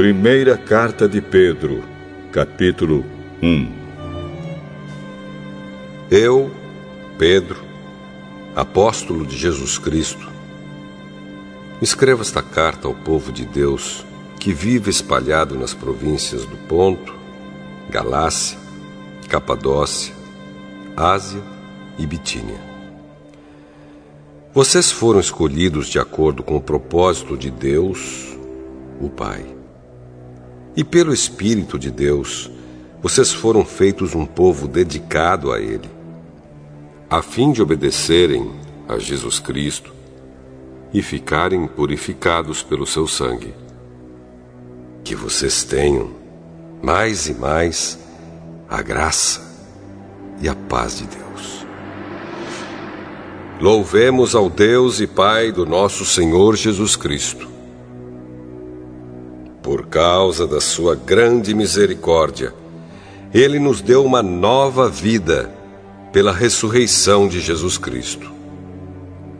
Primeira Carta de Pedro, capítulo 1 Eu, Pedro, apóstolo de Jesus Cristo, escrevo esta carta ao povo de Deus que vive espalhado nas províncias do Ponto, Galácia, Capadócia, Ásia e Bitínia. Vocês foram escolhidos de acordo com o propósito de Deus, o Pai. E pelo Espírito de Deus, vocês foram feitos um povo dedicado a Ele, a fim de obedecerem a Jesus Cristo e ficarem purificados pelo seu sangue. Que vocês tenham mais e mais a graça e a paz de Deus. Louvemos ao Deus e Pai do nosso Senhor Jesus Cristo. Por causa da sua grande misericórdia, ele nos deu uma nova vida pela ressurreição de Jesus Cristo.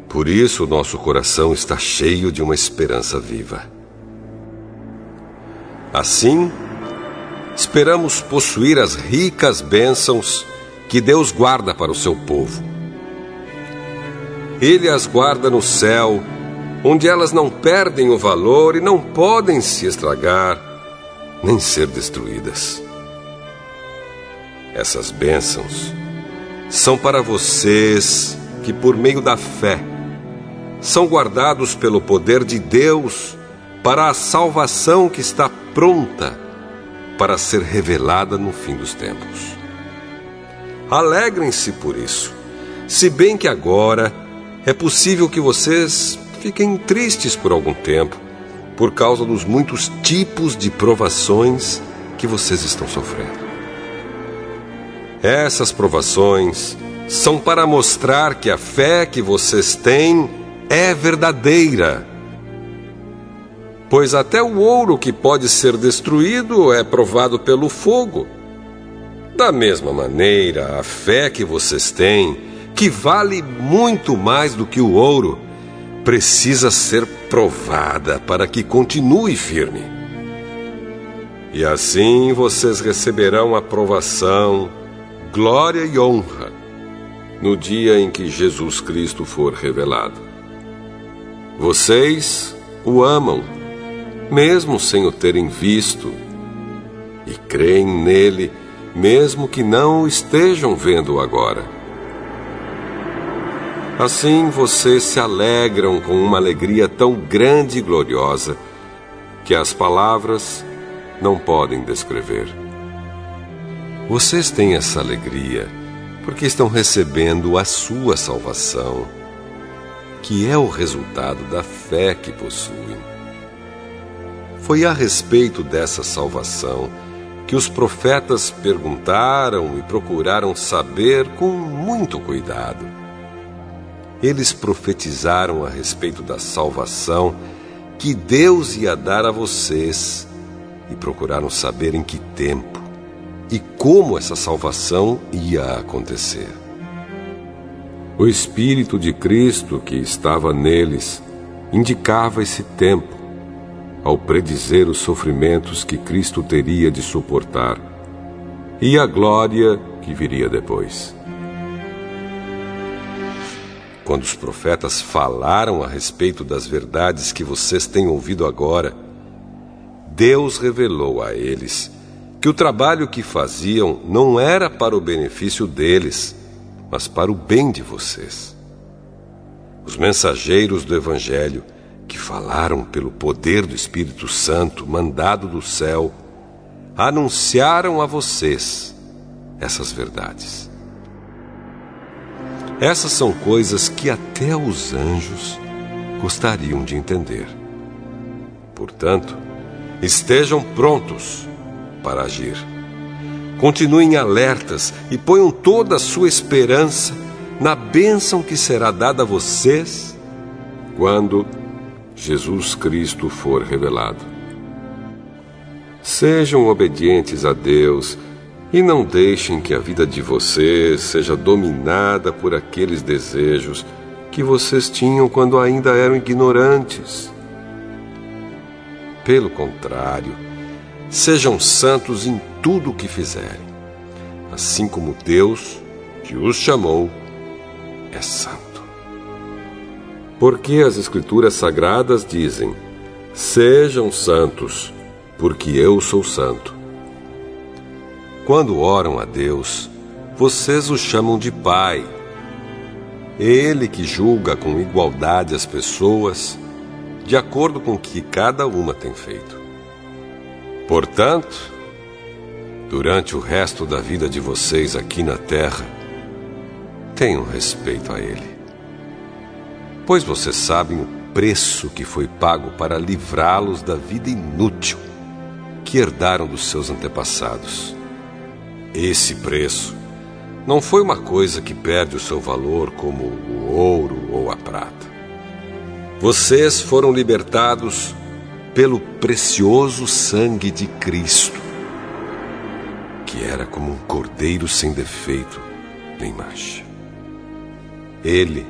Por isso, nosso coração está cheio de uma esperança viva. Assim, esperamos possuir as ricas bênçãos que Deus guarda para o seu povo. Ele as guarda no céu, onde elas não perdem o valor e não podem se estragar, nem ser destruídas. Essas bênçãos são para vocês que, por meio da fé, são guardados pelo poder de Deus para a salvação que está pronta para ser revelada no fim dos tempos. Alegrem-se por isso, se bem que agora é possível que vocês fiquem tristes por algum tempo, por causa dos muitos tipos de provações que vocês estão sofrendo. Essas provações são para mostrar que a fé que vocês têm é verdadeira. Pois até o ouro que pode ser destruído é provado pelo fogo. Da mesma maneira, a fé que vocês têm, que vale muito mais do que o ouro, precisa ser provada para que continue firme. E assim vocês receberão a provação glória e honra no dia em que Jesus Cristo for revelado. Vocês o amam, mesmo sem o terem visto, e creem nele, mesmo que não o estejam vendo agora. Assim vocês se alegram com uma alegria tão grande e gloriosa que as palavras não podem descrever. Vocês têm essa alegria porque estão recebendo a sua salvação, que é o resultado da fé que possuem. Foi a respeito dessa salvação que os profetas perguntaram e procuraram saber com muito cuidado. Eles profetizaram a respeito da salvação que Deus ia dar a vocês e procuraram saber em que tempo e como essa salvação ia acontecer. O Espírito de Cristo que estava neles indicava esse tempo, ao predizer os sofrimentos que Cristo teria de suportar e a glória que viria depois. Quando os profetas falaram a respeito das verdades que vocês têm ouvido agora, Deus revelou a eles que o trabalho que faziam não era para o benefício deles, mas para o bem de vocês. Os mensageiros do Evangelho, que falaram pelo poder do Espírito Santo mandado do céu, anunciaram a vocês essas verdades. Essas são coisas que até os anjos gostariam de entender. Portanto, estejam prontos para agir. Continuem alertas e ponham toda a sua esperança na bênção que será dada a vocês quando Jesus Cristo for revelado. Sejam obedientes a Deus e não deixem que a vida de vocês seja dominada por aqueles desejos que vocês tinham quando ainda eram ignorantes. Pelo contrário, Sejam santos em tudo o que fizerem, assim como Deus, que os chamou, é santo. Porque as Escrituras Sagradas dizem: Sejam santos, porque eu sou santo. Quando oram a Deus, vocês o chamam de Pai. Ele que julga com igualdade as pessoas, de acordo com o que cada uma tem feito. Portanto, durante o resto da vida de vocês aqui na Terra, tenham respeito a Ele. Pois vocês sabem o preço que foi pago para livrá-los da vida inútil que herdaram dos seus antepassados. Esse preço não foi uma coisa que perde o seu valor como o ouro ou a prata. Vocês foram libertados pelo precioso sangue de Cristo, que era como um cordeiro sem defeito nem mancha. Ele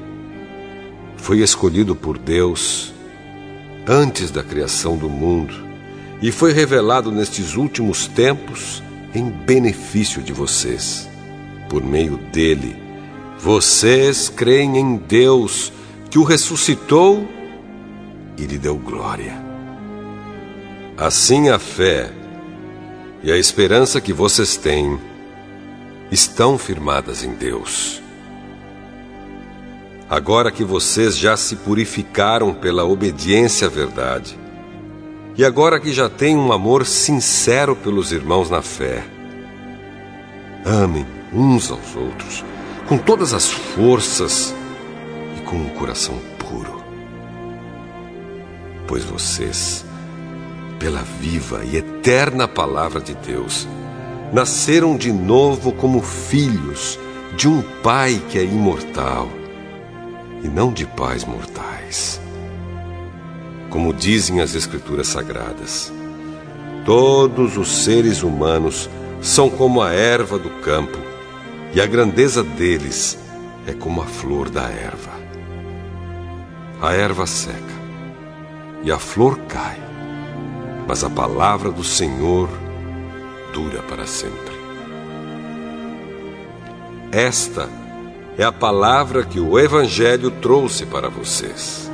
foi escolhido por Deus antes da criação do mundo e foi revelado nestes últimos tempos em benefício de vocês. Por meio dele, vocês creem em Deus que o ressuscitou e lhe deu glória. Assim a fé e a esperança que vocês têm estão firmadas em Deus. Agora que vocês já se purificaram pela obediência à verdade, e agora que já têm um amor sincero pelos irmãos na fé, amem uns aos outros com todas as forças e com um coração puro. Pois vocês pela viva e eterna palavra de Deus, nasceram de novo como filhos de um Pai que é imortal e não de pais mortais. Como dizem as Escrituras Sagradas, todos os seres humanos são como a erva do campo, e a grandeza deles é como a flor da erva. A erva seca e a flor cai, mas a palavra do Senhor dura para sempre. Esta é a palavra que o Evangelho trouxe para vocês.